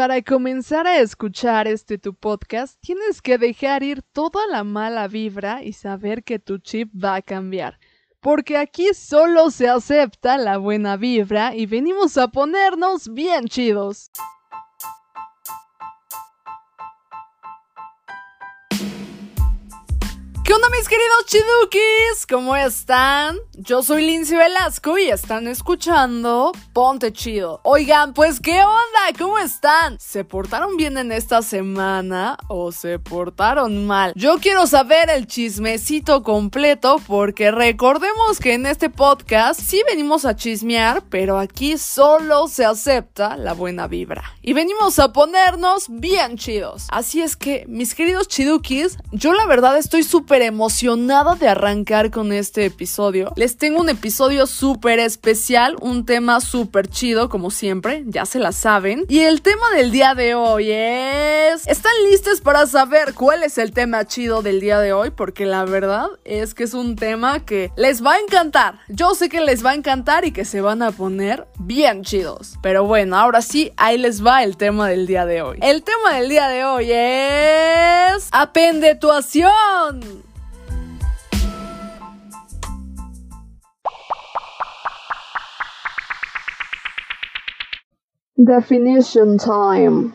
para comenzar a escuchar este tu podcast, tienes que dejar ir toda la mala vibra y saber que tu chip va a cambiar. Porque aquí solo se acepta la buena vibra y venimos a ponernos bien chidos. ¿Qué onda mis queridos chidukis? ¿Cómo están? Yo soy Lindsay Velasco y están escuchando Ponte Chido. Oigan, pues ¿qué onda? ¿Cómo están? ¿Se portaron bien en esta semana o se portaron mal? Yo quiero saber el chismecito completo porque recordemos que en este podcast sí venimos a chismear, pero aquí solo se acepta la buena vibra. Y venimos a ponernos bien chidos. Así es que, mis queridos chidukis, yo la verdad estoy súper emocionada de arrancar con este episodio. Les tengo un episodio súper especial, un tema súper chido, como siempre, ya se la saben. Y el tema del día de hoy es... ¿Están listos para saber cuál es el tema chido del día de hoy? Porque la verdad es que es un tema que les va a encantar. Yo sé que les va a encantar y que se van a poner bien chidos. Pero bueno, ahora sí, ahí les va el tema del día de hoy. El tema del día de hoy es... Apendetuación. Definition time.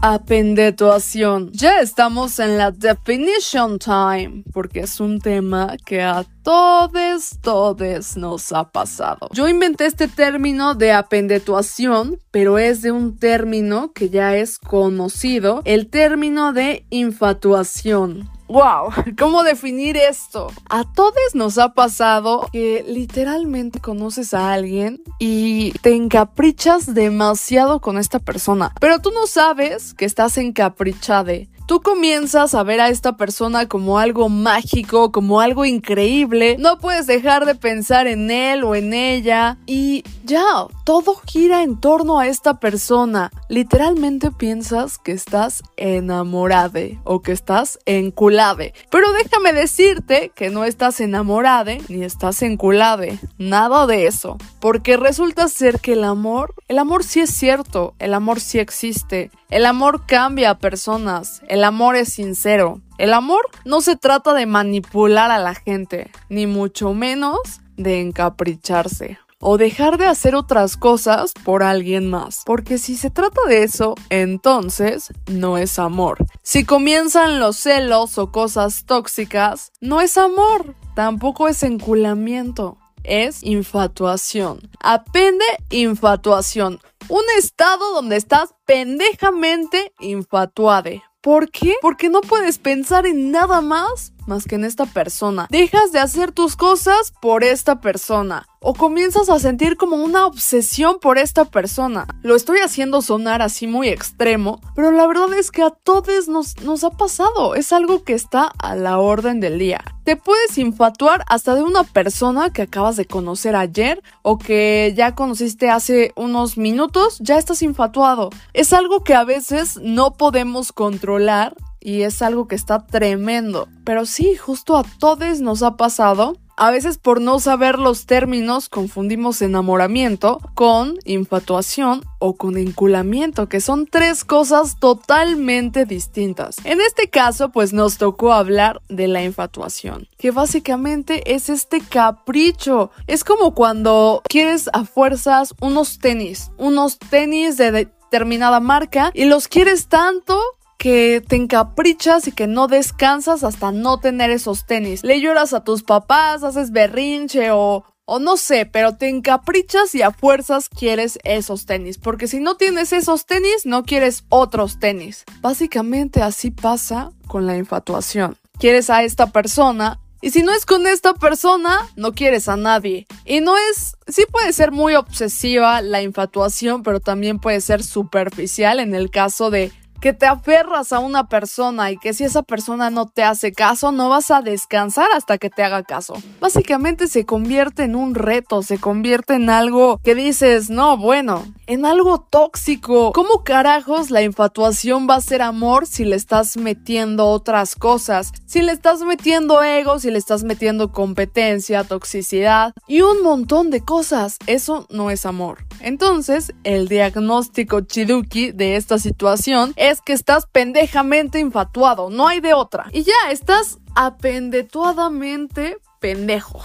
Apendetuación. Ya estamos en la definition time, porque es un tema que a todos, todos nos ha pasado. Yo inventé este término de apendetuación, pero es de un término que ya es conocido, el término de infatuación. Wow, ¿cómo definir esto? A todos nos ha pasado que literalmente conoces a alguien y te encaprichas demasiado con esta persona, pero tú no sabes que estás encaprichade tú comienzas a ver a esta persona como algo mágico, como algo increíble, no puedes dejar de pensar en él o en ella y ya, todo gira en torno a esta persona. Literalmente piensas que estás enamorade o que estás enculade. Pero déjame decirte que no estás enamorade ni estás enculade. Nada de eso. Porque resulta ser que el amor, el amor sí es cierto, el amor sí existe. El amor cambia a personas, amor es sincero. El amor no se trata de manipular a la gente, ni mucho menos de encapricharse o dejar de hacer otras cosas por alguien más. Porque si se trata de eso, entonces no es amor. Si comienzan los celos o cosas tóxicas, no es amor, tampoco es enculamiento. Es infatuación. Apende infatuación. Un estado donde estás pendejamente infatuade. ¿Por qué? Porque no puedes pensar en nada más más que en esta persona. Dejas de hacer tus cosas por esta persona o comienzas a sentir como una obsesión por esta persona. Lo estoy haciendo sonar así muy extremo, pero la verdad es que a todos nos, nos ha pasado. Es algo que está a la orden del día. Te puedes infatuar hasta de una persona que acabas de conocer ayer o que ya conociste hace unos minutos, ya estás infatuado. Es algo que a veces no podemos controlar y es algo que está tremendo. Pero sí, justo a todos nos ha pasado a veces por no saber los términos confundimos enamoramiento con infatuación o con enculamiento, que son tres cosas totalmente distintas. En este caso, pues nos tocó hablar de la infatuación, que básicamente es este capricho. Es como cuando quieres a fuerzas unos tenis, unos tenis de determinada marca y los quieres tanto que te encaprichas y que no descansas hasta no tener esos tenis. Le lloras a tus papás, haces berrinche o, o no sé, pero te encaprichas y a fuerzas quieres esos tenis, porque si no tienes esos tenis, no quieres otros tenis. Básicamente así pasa con la infatuación. Quieres a esta persona y si no es con esta persona, no quieres a nadie. Y no es, sí puede ser muy obsesiva la infatuación, pero también puede ser superficial en el caso de que te aferras a una persona y que si esa persona no te hace caso, no vas a descansar hasta que te haga caso. Básicamente se convierte en un reto, se convierte en algo que dices, no, bueno, en algo tóxico. ¿Cómo carajos la infatuación va a ser amor si le estás metiendo otras cosas? Si le estás metiendo ego, si le estás metiendo competencia, toxicidad y un montón de cosas. Eso no es amor. Entonces, el diagnóstico Chiduki de esta situación que estás pendejamente infatuado, no hay de otra. Y ya, estás apendetuadamente pendejo.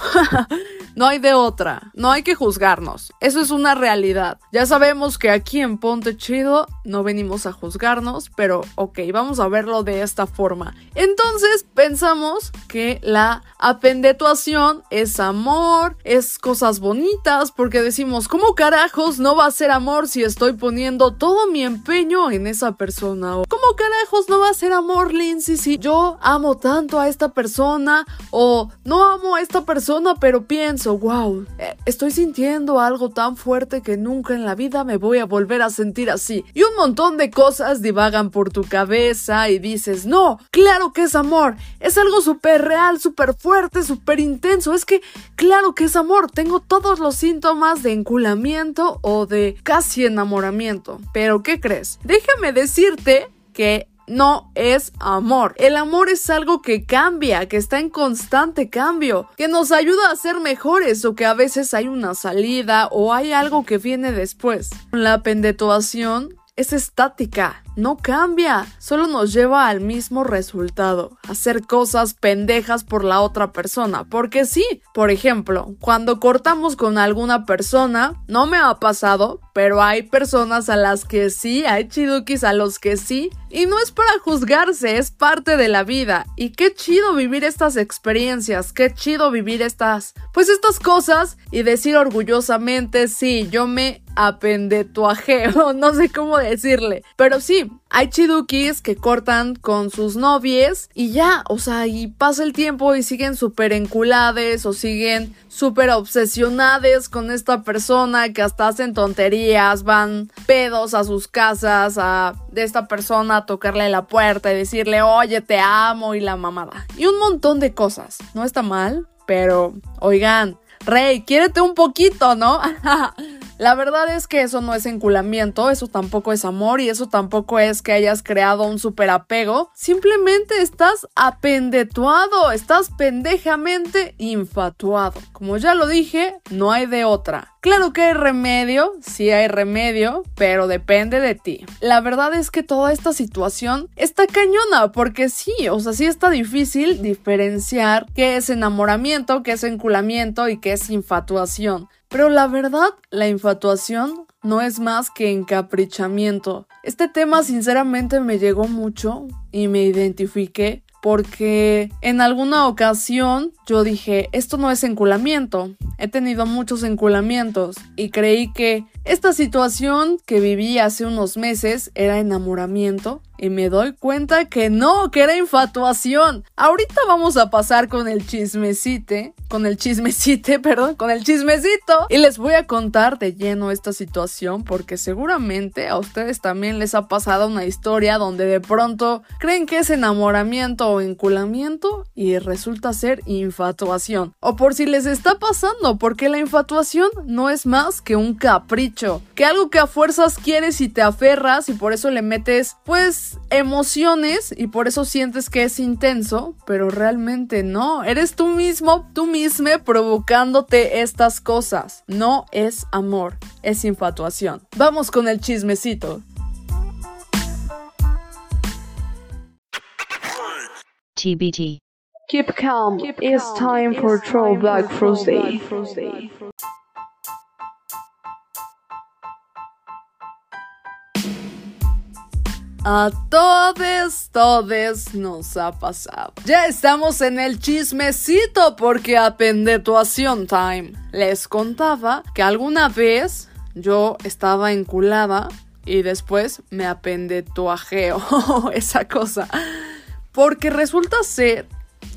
no hay de otra. No hay que juzgarnos. Eso es una realidad. Ya sabemos que aquí en Ponte Chido no venimos a juzgarnos, pero ok, vamos a verlo de esta forma. Entonces pensamos que la apendetuación es amor, es cosas bonitas, porque decimos, ¿cómo carajos no va a ser amor si estoy poniendo todo mi empeño en esa persona? O ¿cómo carajos no va a ser amor, Lindsay, si yo amo tanto a esta persona? O no amo a esta persona, pero pienso, wow, eh, estoy sintiendo algo tan fuerte que nunca en la vida me voy a volver a sentir así. Y un montón de cosas divagan por tu cabeza y dices, no, claro que es amor, es algo súper real, súper fuerte, súper intenso, es que claro que es amor, tengo todos los síntomas de enculamiento o de casi enamoramiento. Pero ¿qué crees? Déjame decirte que no es amor. El amor es algo que cambia, que está en constante cambio, que nos ayuda a ser mejores o que a veces hay una salida o hay algo que viene después. La pendetuación es estática, no cambia, solo nos lleva al mismo resultado, hacer cosas pendejas por la otra persona, porque sí, por ejemplo, cuando cortamos con alguna persona, no me ha pasado, pero hay personas a las que sí, hay chidukis a los que sí, y no es para juzgarse, es parte de la vida, y qué chido vivir estas experiencias, qué chido vivir estas, pues estas cosas, y decir orgullosamente, sí, yo me apendetuajeo, no sé cómo decirle, pero sí, hay chidukis que cortan con sus novies y ya, o sea, y pasa el tiempo y siguen súper enculades o siguen súper obsesionades con esta persona que hasta hacen tonterías, van pedos a sus casas a de esta persona a tocarle la puerta y decirle, oye, te amo y la mamada. Y un montón de cosas. No está mal, pero oigan, Rey, quiérete un poquito, ¿no? La verdad es que eso no es enculamiento, eso tampoco es amor y eso tampoco es que hayas creado un superapego. Simplemente estás apendetuado, estás pendejamente infatuado. Como ya lo dije, no hay de otra. Claro que hay remedio, sí hay remedio, pero depende de ti. La verdad es que toda esta situación está cañona, porque sí, o sea, sí está difícil diferenciar qué es enamoramiento, qué es enculamiento y qué es infatuación. Pero la verdad, la infatuación no es más que encaprichamiento. Este tema sinceramente me llegó mucho y me identifiqué porque en alguna ocasión yo dije, esto no es enculamiento. He tenido muchos enculamientos y creí que esta situación que viví hace unos meses era enamoramiento y me doy cuenta que no, que era infatuación. Ahorita vamos a pasar con el chismecite, con el chismecite, perdón, con el chismecito y les voy a contar de lleno esta situación porque seguramente a ustedes también les ha pasado una historia donde de pronto creen que es enamoramiento o enculamiento y resulta ser infatuación. O por si les está pasando, porque la infatuación no es más que un capricho, que algo que a fuerzas quieres y te aferras y por eso le metes pues emociones y por eso sientes que es intenso, pero realmente no. Eres tú mismo, tú misma provocándote estas cosas. No es amor, es infatuación. Vamos con el chismecito. TBT. Keep calm. it's time for Throwback Thursday. A todos, todos nos ha pasado. Ya estamos en el chismecito porque apendetuación time. Les contaba que alguna vez yo estaba enculada y después me apendetuajeo esa cosa. Porque resulta ser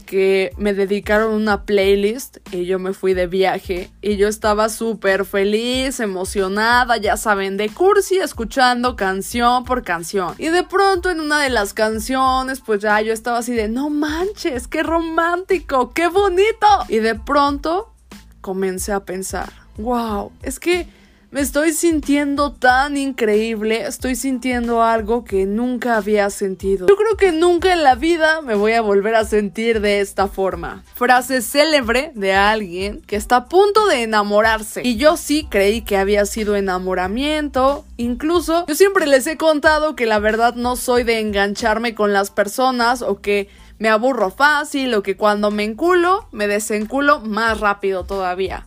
que me dedicaron una playlist y yo me fui de viaje y yo estaba súper feliz, emocionada, ya saben, de cursi, escuchando canción por canción. Y de pronto en una de las canciones, pues ya yo estaba así de, no manches, qué romántico, qué bonito. Y de pronto comencé a pensar, wow, es que me estoy sintiendo tan increíble, estoy sintiendo algo que nunca había sentido. Yo creo que nunca en la vida me voy a volver a sentir de esta forma. Frase célebre de alguien que está a punto de enamorarse. Y yo sí creí que había sido enamoramiento. Incluso yo siempre les he contado que la verdad no soy de engancharme con las personas o que me aburro fácil o que cuando me enculo me desenculo más rápido todavía.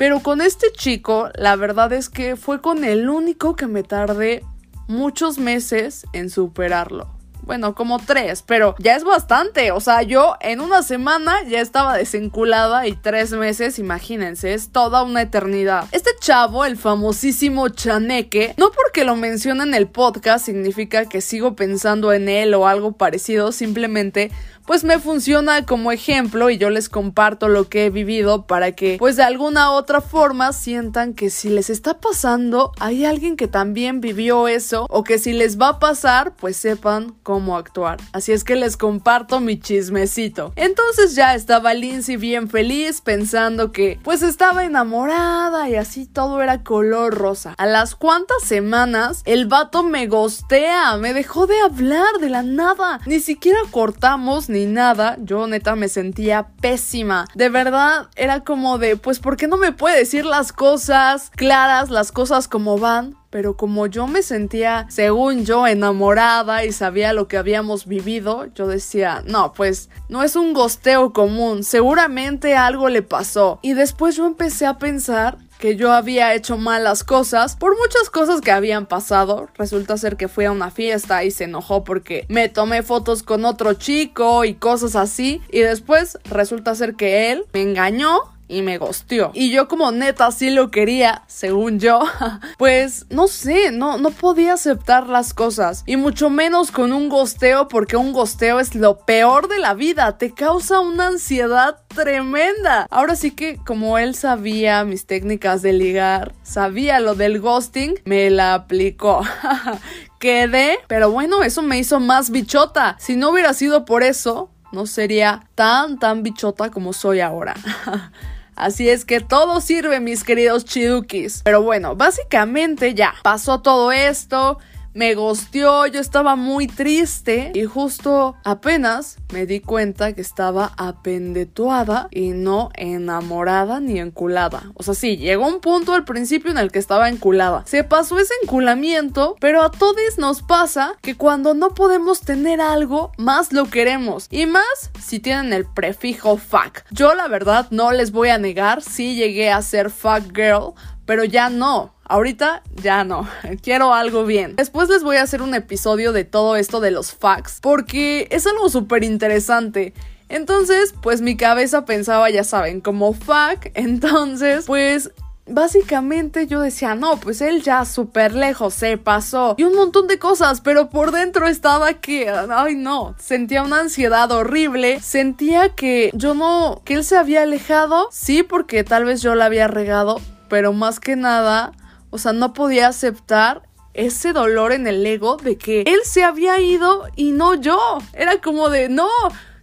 Pero con este chico, la verdad es que fue con el único que me tardé muchos meses en superarlo. Bueno, como tres, pero ya es bastante. O sea, yo en una semana ya estaba desenculada y tres meses, imagínense, es toda una eternidad. Este chavo, el famosísimo Chaneque, no porque lo menciona en el podcast significa que sigo pensando en él o algo parecido, simplemente pues me funciona como ejemplo y yo les comparto lo que he vivido para que pues de alguna otra forma sientan que si les está pasando hay alguien que también vivió eso o que si les va a pasar pues sepan cómo actuar. Así es que les comparto mi chismecito. Entonces ya estaba Lindsay bien feliz pensando que pues estaba enamorada y así todo era color rosa. A las cuantas semanas el vato me gostea, me dejó de hablar de la nada. Ni siquiera cortamos ni nada, yo neta me sentía pésima. De verdad era como de, pues, ¿por qué no me puede decir las cosas claras, las cosas como van? Pero como yo me sentía, según yo, enamorada y sabía lo que habíamos vivido, yo decía, no, pues no es un gosteo común, seguramente algo le pasó. Y después yo empecé a pensar que yo había hecho malas cosas por muchas cosas que habían pasado. Resulta ser que fui a una fiesta y se enojó porque me tomé fotos con otro chico y cosas así. Y después resulta ser que él me engañó y me gosteó. Y yo como neta sí lo quería, según yo, pues no sé, no, no podía aceptar las cosas. Y mucho menos con un gosteo porque un gosteo es lo peor de la vida, te causa una ansiedad tremenda. Ahora sí que como él sabía mis técnicas de ligar, sabía lo del ghosting, me la aplicó. Quedé, pero bueno, eso me hizo más bichota. Si no hubiera sido por eso, no sería tan, tan bichota como soy ahora. Así es que todo sirve, mis queridos chidukis. Pero bueno, básicamente ya pasó todo esto me gosteó, yo estaba muy triste y justo apenas me di cuenta que estaba apendetuada y no enamorada ni enculada. O sea, sí, llegó un punto al principio en el que estaba enculada. Se pasó ese enculamiento, pero a todos nos pasa que cuando no podemos tener algo, más lo queremos. Y más si tienen el prefijo fuck. Yo la verdad no les voy a negar, sí llegué a ser fuck girl, pero ya no. Ahorita ya no, quiero algo bien. Después les voy a hacer un episodio de todo esto de los facts, porque es algo súper interesante. Entonces, pues mi cabeza pensaba, ya saben, como fuck. Entonces, pues básicamente yo decía, no, pues él ya súper lejos se pasó y un montón de cosas, pero por dentro estaba que, ay no, sentía una ansiedad horrible, sentía que yo no, que él se había alejado, sí, porque tal vez yo la había regado, pero más que nada o sea, no podía aceptar ese dolor en el ego de que él se había ido y no yo. Era como de, no,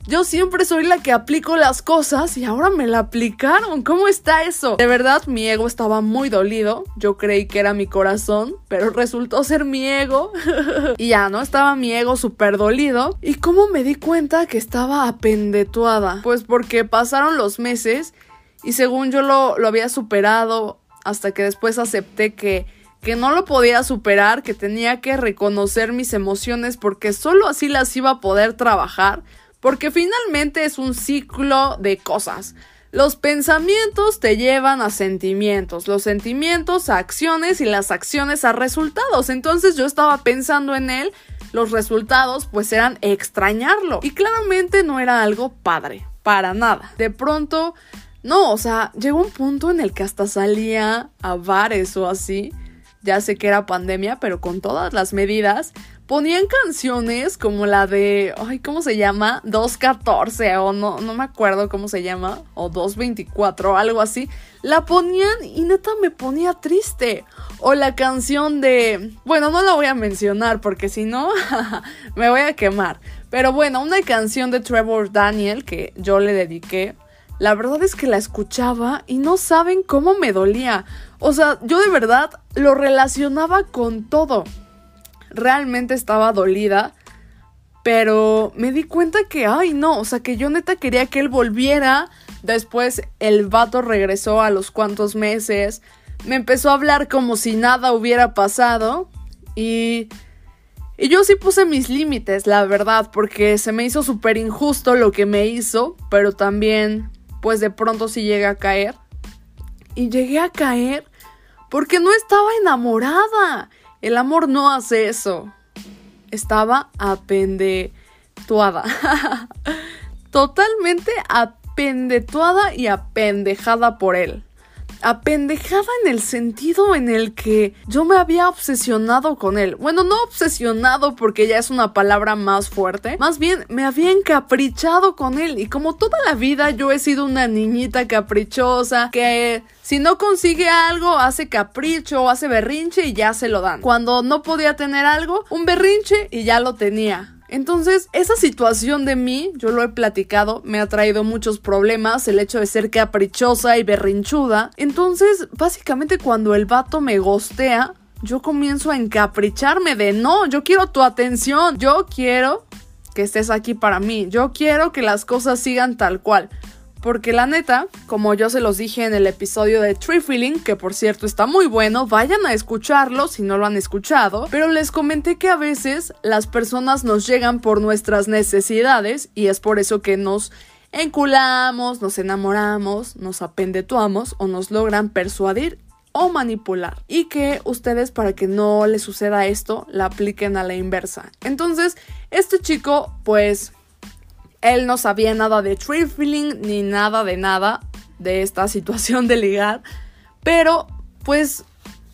yo siempre soy la que aplico las cosas y ahora me la aplicaron. ¿Cómo está eso? De verdad, mi ego estaba muy dolido. Yo creí que era mi corazón, pero resultó ser mi ego. y ya, ¿no? Estaba mi ego súper dolido. ¿Y cómo me di cuenta que estaba apendetuada? Pues porque pasaron los meses y según yo lo, lo había superado hasta que después acepté que, que no lo podía superar, que tenía que reconocer mis emociones porque solo así las iba a poder trabajar, porque finalmente es un ciclo de cosas. Los pensamientos te llevan a sentimientos, los sentimientos a acciones y las acciones a resultados. Entonces yo estaba pensando en él, los resultados pues eran extrañarlo. Y claramente no era algo padre, para nada. De pronto no, o sea, llegó un punto en el que hasta salía a bares o así. Ya sé que era pandemia, pero con todas las medidas, ponían canciones como la de, ay, ¿cómo se llama? 214 o no, no me acuerdo cómo se llama, o 224 algo así. La ponían y neta me ponía triste. O la canción de, bueno, no la voy a mencionar porque si no me voy a quemar. Pero bueno, una canción de Trevor Daniel que yo le dediqué. La verdad es que la escuchaba y no saben cómo me dolía. O sea, yo de verdad lo relacionaba con todo. Realmente estaba dolida. Pero me di cuenta que, ay no, o sea, que yo neta quería que él volviera. Después el vato regresó a los cuantos meses. Me empezó a hablar como si nada hubiera pasado. Y y yo sí puse mis límites, la verdad, porque se me hizo súper injusto lo que me hizo, pero también, pues de pronto sí llegué a caer. Y llegué a caer porque no estaba enamorada. El amor no hace eso. Estaba apendetuada. Totalmente apendetuada y apendejada por él apendejada en el sentido en el que yo me había obsesionado con él. Bueno, no obsesionado porque ya es una palabra más fuerte. Más bien me había encaprichado con él. Y como toda la vida yo he sido una niñita caprichosa que si no consigue algo hace capricho, hace berrinche y ya se lo dan. Cuando no podía tener algo, un berrinche y ya lo tenía. Entonces, esa situación de mí, yo lo he platicado, me ha traído muchos problemas, el hecho de ser caprichosa y berrinchuda. Entonces, básicamente cuando el vato me gostea, yo comienzo a encapricharme de no, yo quiero tu atención, yo quiero que estés aquí para mí, yo quiero que las cosas sigan tal cual. Porque la neta, como yo se los dije en el episodio de Tree Feeling, que por cierto está muy bueno, vayan a escucharlo si no lo han escuchado, pero les comenté que a veces las personas nos llegan por nuestras necesidades y es por eso que nos enculamos, nos enamoramos, nos apendetuamos o nos logran persuadir o manipular. Y que ustedes para que no les suceda esto, la apliquen a la inversa. Entonces, este chico pues él no sabía nada de tree feeling ni nada de nada de esta situación de ligar, pero pues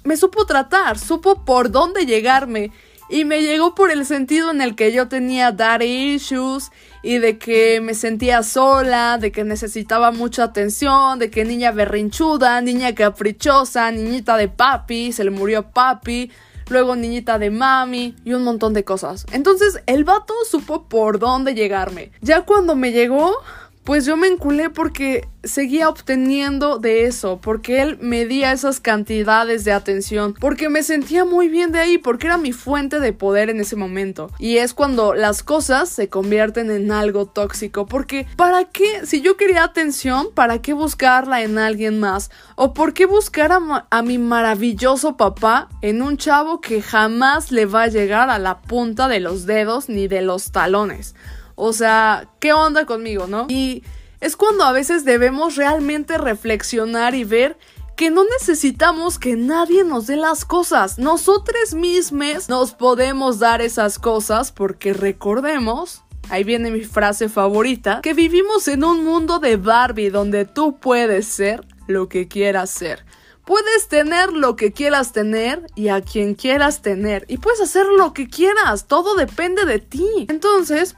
me supo tratar, supo por dónde llegarme y me llegó por el sentido en el que yo tenía daddy issues y de que me sentía sola, de que necesitaba mucha atención, de que niña berrinchuda, niña caprichosa, niñita de papi, se le murió papi, luego niñita de mami y un montón de cosas. Entonces el vato supo por dónde llegarme. Ya cuando me llegó, pues yo me enculé porque seguía obteniendo de eso, porque él medía esas cantidades de atención, porque me sentía muy bien de ahí, porque era mi fuente de poder en ese momento. Y es cuando las cosas se convierten en algo tóxico, porque ¿para qué? Si yo quería atención, ¿para qué buscarla en alguien más? ¿O por qué buscar a mi maravilloso papá en un chavo que jamás le va a llegar a la punta de los dedos ni de los talones? O sea, ¿qué onda conmigo, no? Y es cuando a veces debemos realmente reflexionar y ver que no necesitamos que nadie nos dé las cosas. Nosotros mismos nos podemos dar esas cosas porque recordemos, ahí viene mi frase favorita, que vivimos en un mundo de Barbie donde tú puedes ser lo que quieras ser. Puedes tener lo que quieras tener y a quien quieras tener. Y puedes hacer lo que quieras. Todo depende de ti. Entonces,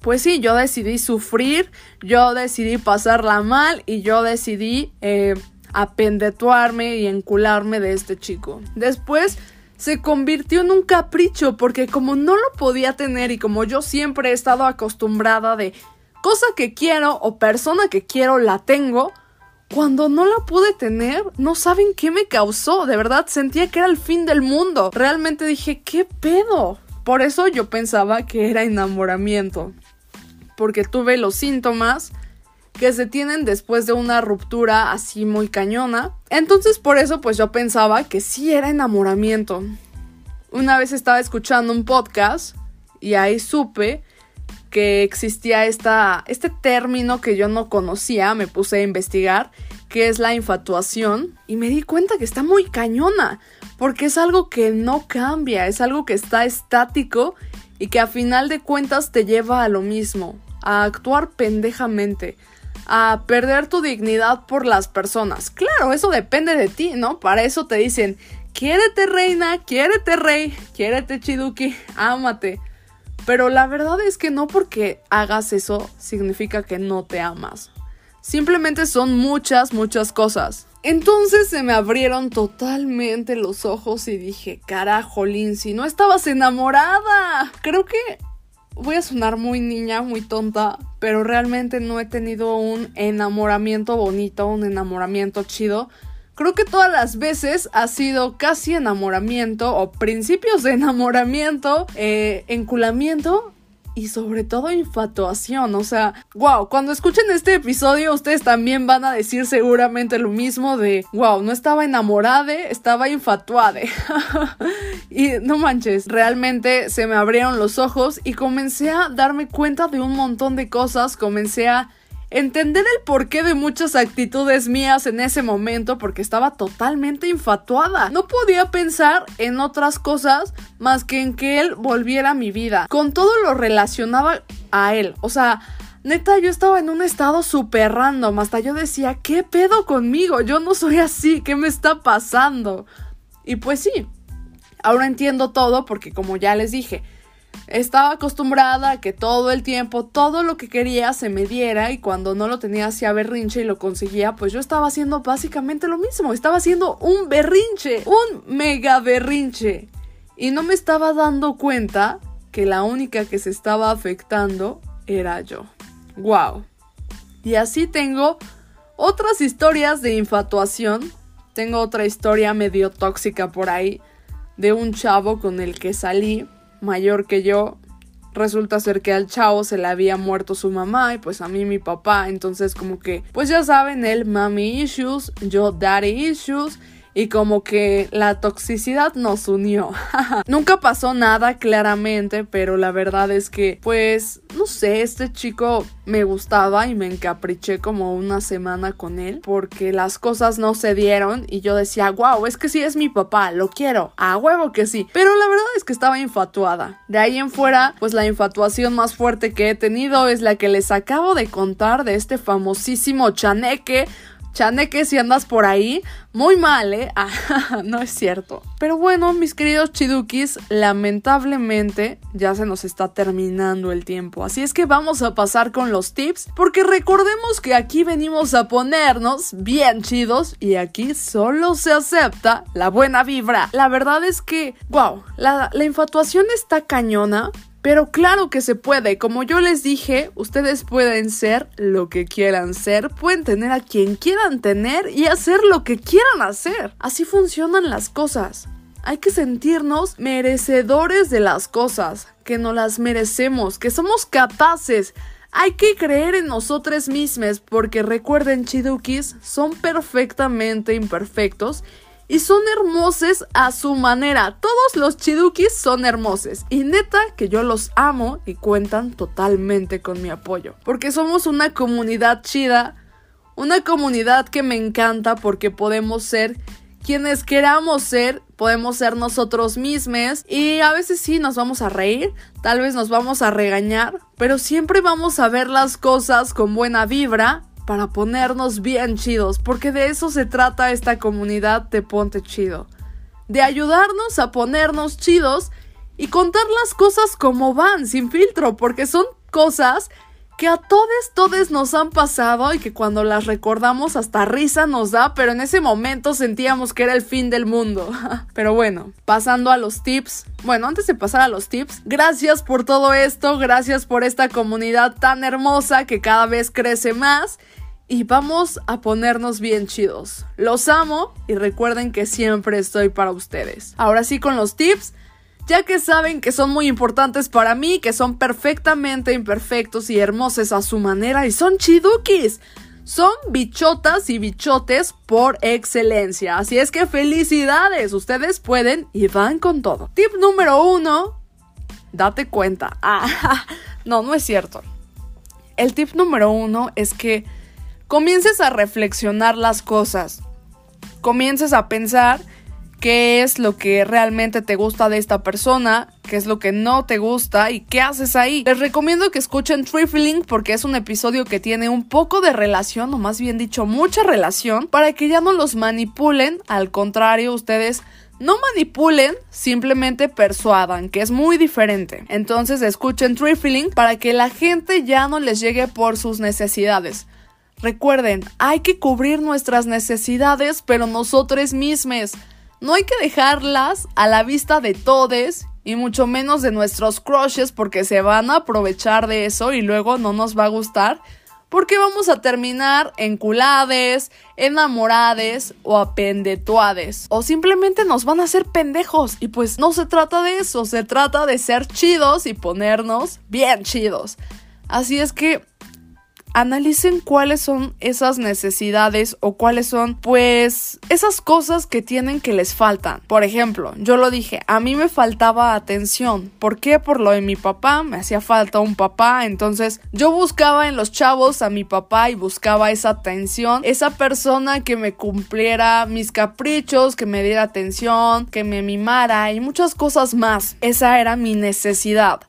pues sí, yo decidí sufrir, yo decidí pasarla mal y yo decidí eh, apendetuarme y encularme de este chico. Después se convirtió en un capricho porque como no lo podía tener y como yo siempre he estado acostumbrada de cosa que quiero o persona que quiero la tengo, cuando no la pude tener, no saben qué me causó. De verdad sentía que era el fin del mundo. Realmente dije, ¿qué pedo? Por eso yo pensaba que era enamoramiento porque tuve los síntomas que se tienen después de una ruptura así muy cañona. Entonces por eso pues yo pensaba que sí era enamoramiento. Una vez estaba escuchando un podcast y ahí supe que existía esta, este término que yo no conocía, me puse a investigar, que es la infatuación, y me di cuenta que está muy cañona, porque es algo que no cambia, es algo que está estático y que a final de cuentas te lleva a lo mismo, a actuar pendejamente, a perder tu dignidad por las personas. Claro, eso depende de ti, ¿no? Para eso te dicen, quiérete reina, quiérete rey, quiérete chiduki, ámate. Pero la verdad es que no porque hagas eso significa que no te amas. Simplemente son muchas, muchas cosas. Entonces se me abrieron totalmente los ojos y dije, carajo, Lindsay, no estabas enamorada. Creo que voy a sonar muy niña, muy tonta, pero realmente no he tenido un enamoramiento bonito, un enamoramiento chido. Creo que todas las veces ha sido casi enamoramiento o principios de enamoramiento, eh, enculamiento y sobre todo infatuación. O sea, wow, cuando escuchen este episodio ustedes también van a decir seguramente lo mismo de, wow, no estaba enamorada, estaba infatuada. y no manches, realmente se me abrieron los ojos y comencé a darme cuenta de un montón de cosas, comencé a entender el porqué de muchas actitudes mías en ese momento porque estaba totalmente infatuada. No podía pensar en otras cosas más que en que él volviera a mi vida. Con todo lo relacionaba a él. O sea, neta, yo estaba en un estado súper random. Hasta yo decía, ¿qué pedo conmigo? Yo no soy así. ¿Qué me está pasando? Y pues sí. Ahora entiendo todo porque como ya les dije, estaba acostumbrada a que todo el tiempo, todo lo que quería se me diera y cuando no lo tenía hacía berrinche y lo conseguía, pues yo estaba haciendo básicamente lo mismo. Estaba haciendo un berrinche, un mega berrinche. Y no me estaba dando cuenta que la única que se estaba afectando era yo. ¡Wow! Y así tengo otras historias de infatuación. Tengo otra historia medio tóxica por ahí de un chavo con el que salí mayor que yo. Resulta ser que al chavo se le había muerto su mamá y pues a mí mi papá. Entonces como que, pues ya saben, él mami issues, yo daddy issues y como que la toxicidad nos unió. Nunca pasó nada claramente, pero la verdad es que, pues, no sé, este chico me gustaba y me encapriché como una semana con él porque las cosas no se dieron y yo decía, wow, es que sí es mi papá, lo quiero, a huevo que sí. Pero la verdad es que estaba infatuada. De ahí en fuera, pues la infatuación más fuerte que he tenido es la que les acabo de contar de este famosísimo chaneque Chaneque, si andas por ahí, muy mal, ¿eh? Ah, no es cierto. Pero bueno, mis queridos chidukis, lamentablemente ya se nos está terminando el tiempo. Así es que vamos a pasar con los tips, porque recordemos que aquí venimos a ponernos bien chidos y aquí solo se acepta la buena vibra. La verdad es que, wow, la infatuación está cañona, pero claro que se puede, como yo les dije, ustedes pueden ser lo que quieran ser, pueden tener a quien quieran tener y hacer lo que quieran hacer. Así funcionan las cosas. Hay que sentirnos merecedores de las cosas, que no las merecemos, que somos capaces. Hay que creer en nosotros mismos porque recuerden chidukis, son perfectamente imperfectos y son hermosos a su manera. Todos los chidukis son hermosos y neta que yo los amo y cuentan totalmente con mi apoyo. Porque somos una comunidad chida, una comunidad que me encanta porque podemos ser quienes queramos ser, podemos ser nosotros mismos y a veces sí nos vamos a reír, tal vez nos vamos a regañar, pero siempre vamos a ver las cosas con buena vibra para ponernos bien chidos, porque de eso se trata esta comunidad de Ponte Chido. De ayudarnos a ponernos chidos y contar las cosas como van, sin filtro, porque son cosas que a todos, todos nos han pasado y que cuando las recordamos hasta risa nos da, pero en ese momento sentíamos que era el fin del mundo. pero bueno, pasando a los tips. Bueno, antes de pasar a los tips, gracias por todo esto, gracias por esta comunidad tan hermosa que cada vez crece más y vamos a ponernos bien chidos. Los amo y recuerden que siempre estoy para ustedes. Ahora sí con los tips, ya que saben que son muy importantes para mí, que son perfectamente imperfectos y hermosos a su manera y son chidukis. Son bichotas y bichotes por excelencia. Así es que felicidades, ustedes pueden y van con todo. Tip número uno, date cuenta. Ah, no, no es cierto. El tip número uno es que comiences a reflexionar las cosas, comiences a pensar qué es lo que realmente te gusta de esta persona, qué es lo que no te gusta y qué haces ahí. Les recomiendo que escuchen Trifling porque es un episodio que tiene un poco de relación, o más bien dicho, mucha relación, para que ya no los manipulen, al contrario, ustedes No manipulen, simplemente persuadan, que es muy diferente. Entonces escuchen Trifling para que la gente ya no les llegue por sus necesidades. Recuerden, hay que cubrir nuestras necesidades, pero nosotros mismos. No hay que dejarlas a la vista de todos y mucho menos de nuestros crushes porque se van a aprovechar de eso y luego no nos va a gustar porque vamos a terminar enculades, enamorades o apendetuades. O simplemente nos van a hacer pendejos. Y pues no se trata de eso, se trata de ser chidos y ponernos bien chidos. Así es que analicen cuáles son esas necesidades o cuáles son pues esas cosas que tienen que les faltan. Por ejemplo, yo lo dije, a mí me faltaba atención. ¿Por qué? Por lo de mi papá, me hacía falta un papá, entonces yo buscaba en los chavos a mi papá y buscaba esa atención, esa persona que me cumpliera mis caprichos, que me diera atención, que me mimara y muchas cosas más. Esa era mi necesidad.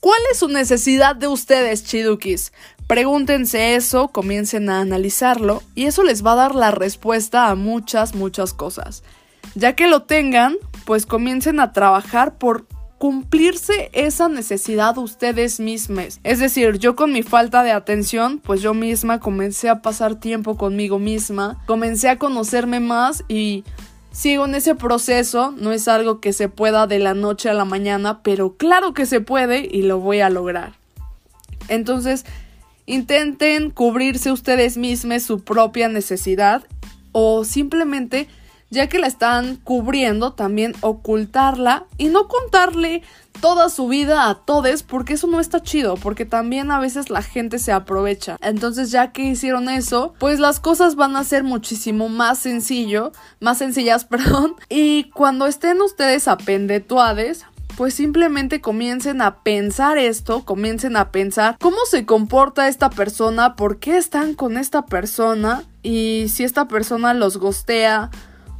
¿Cuál es su necesidad de ustedes, chidukis? Pregúntense eso, comiencen a analizarlo y eso les va a dar la respuesta a muchas, muchas cosas. Ya que lo tengan, pues comiencen a trabajar por cumplirse esa necesidad ustedes mismos. Es decir, yo con mi falta de atención, pues yo misma comencé a pasar tiempo conmigo misma, comencé a conocerme más y sigo en ese proceso, no es algo que se pueda de la noche a la mañana, pero claro que se puede y lo voy a lograr. Entonces, Intenten cubrirse ustedes mismos su propia necesidad o simplemente, ya que la están cubriendo, también ocultarla y no contarle toda su vida a todos porque eso no está chido, porque también a veces la gente se aprovecha. Entonces ya que hicieron eso, pues las cosas van a ser muchísimo más sencillo, más sencillas, perdón, y cuando estén ustedes apendetuades, pues simplemente comiencen a pensar esto, comiencen a pensar cómo se comporta esta persona, por qué están con esta persona y si esta persona los gostea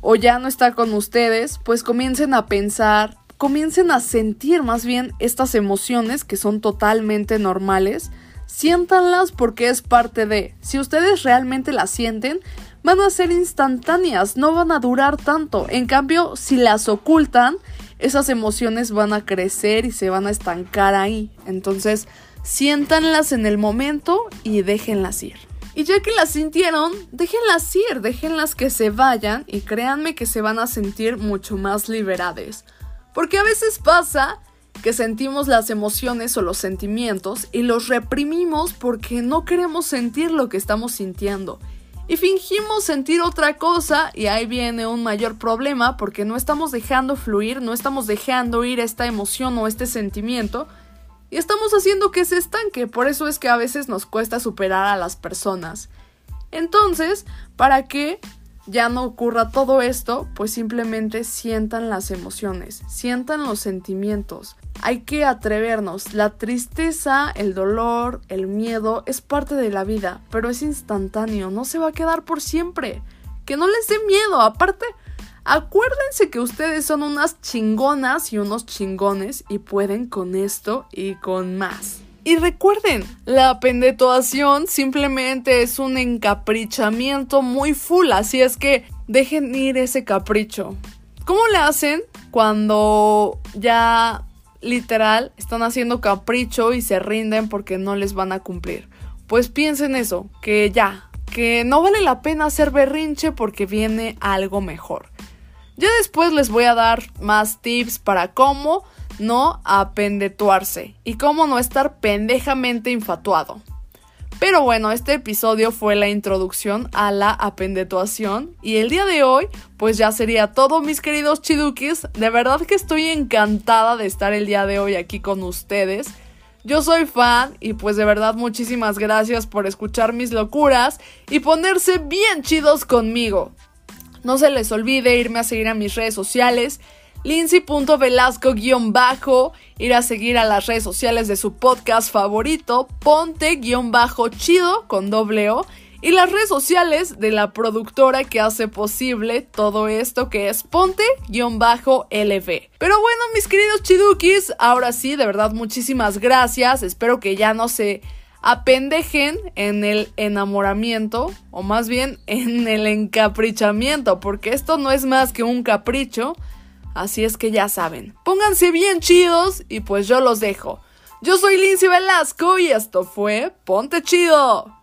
o ya no está con ustedes, pues comiencen a pensar, comiencen a sentir más bien estas emociones que son totalmente normales. Siéntanlas porque es parte de. Si ustedes realmente las sienten, van a ser instantáneas, no van a durar tanto. En cambio, si las ocultan, esas emociones van a crecer y se van a estancar ahí. Entonces, siéntanlas en el momento y déjenlas ir. Y ya que las sintieron, déjenlas ir, déjenlas que se vayan y créanme que se van a sentir mucho más liberadas. Porque a veces pasa que sentimos las emociones o los sentimientos y los reprimimos porque no queremos sentir lo que estamos sintiendo y fingimos sentir otra cosa y ahí viene un mayor problema porque no estamos dejando fluir, no estamos dejando ir esta emoción o este sentimiento y estamos haciendo que se estanque, por eso es que a veces nos cuesta superar a las personas. Entonces, para que ya no ocurra todo esto, pues simplemente sientan las emociones, sientan los sentimientos, hay que atrevernos. La tristeza, el dolor, el miedo es parte de la vida, pero es instantáneo, no se va a quedar por siempre. Que no les dé miedo, aparte, acuérdense que ustedes son unas chingonas y unos chingones y pueden con esto y con más. Y recuerden, la pendetuación simplemente es un encaprichamiento muy full, así es que dejen ir ese capricho. ¿Cómo le hacen cuando ya literal están haciendo capricho y se rinden porque no les van a cumplir. Pues piensen eso, que ya, que no vale la pena hacer berrinche porque viene algo mejor. Ya después les voy a dar más tips para cómo no apendetuarse y cómo no estar pendejamente infatuado. Pero bueno, este episodio fue la introducción a la apendetuación y el día de hoy pues ya sería todo mis queridos chidukis. De verdad que estoy encantada de estar el día de hoy aquí con ustedes. Yo soy fan y pues de verdad muchísimas gracias por escuchar mis locuras y ponerse bien chidos conmigo. No se les olvide irme a seguir a mis redes sociales lindsay.velasco-bajo, ir a seguir a las redes sociales de su podcast favorito, ponte-chido con doble O, y las redes sociales de la productora que hace posible todo esto que es ponte-lv. Pero bueno, mis queridos chidukis, ahora sí, de verdad muchísimas gracias, espero que ya no se apendejen en el enamoramiento o más bien en el encaprichamiento, porque esto no es más que un capricho Así es que ya saben, pónganse bien chidos y pues yo los dejo. Yo soy Lindsay Velasco y esto fue Ponte Chido.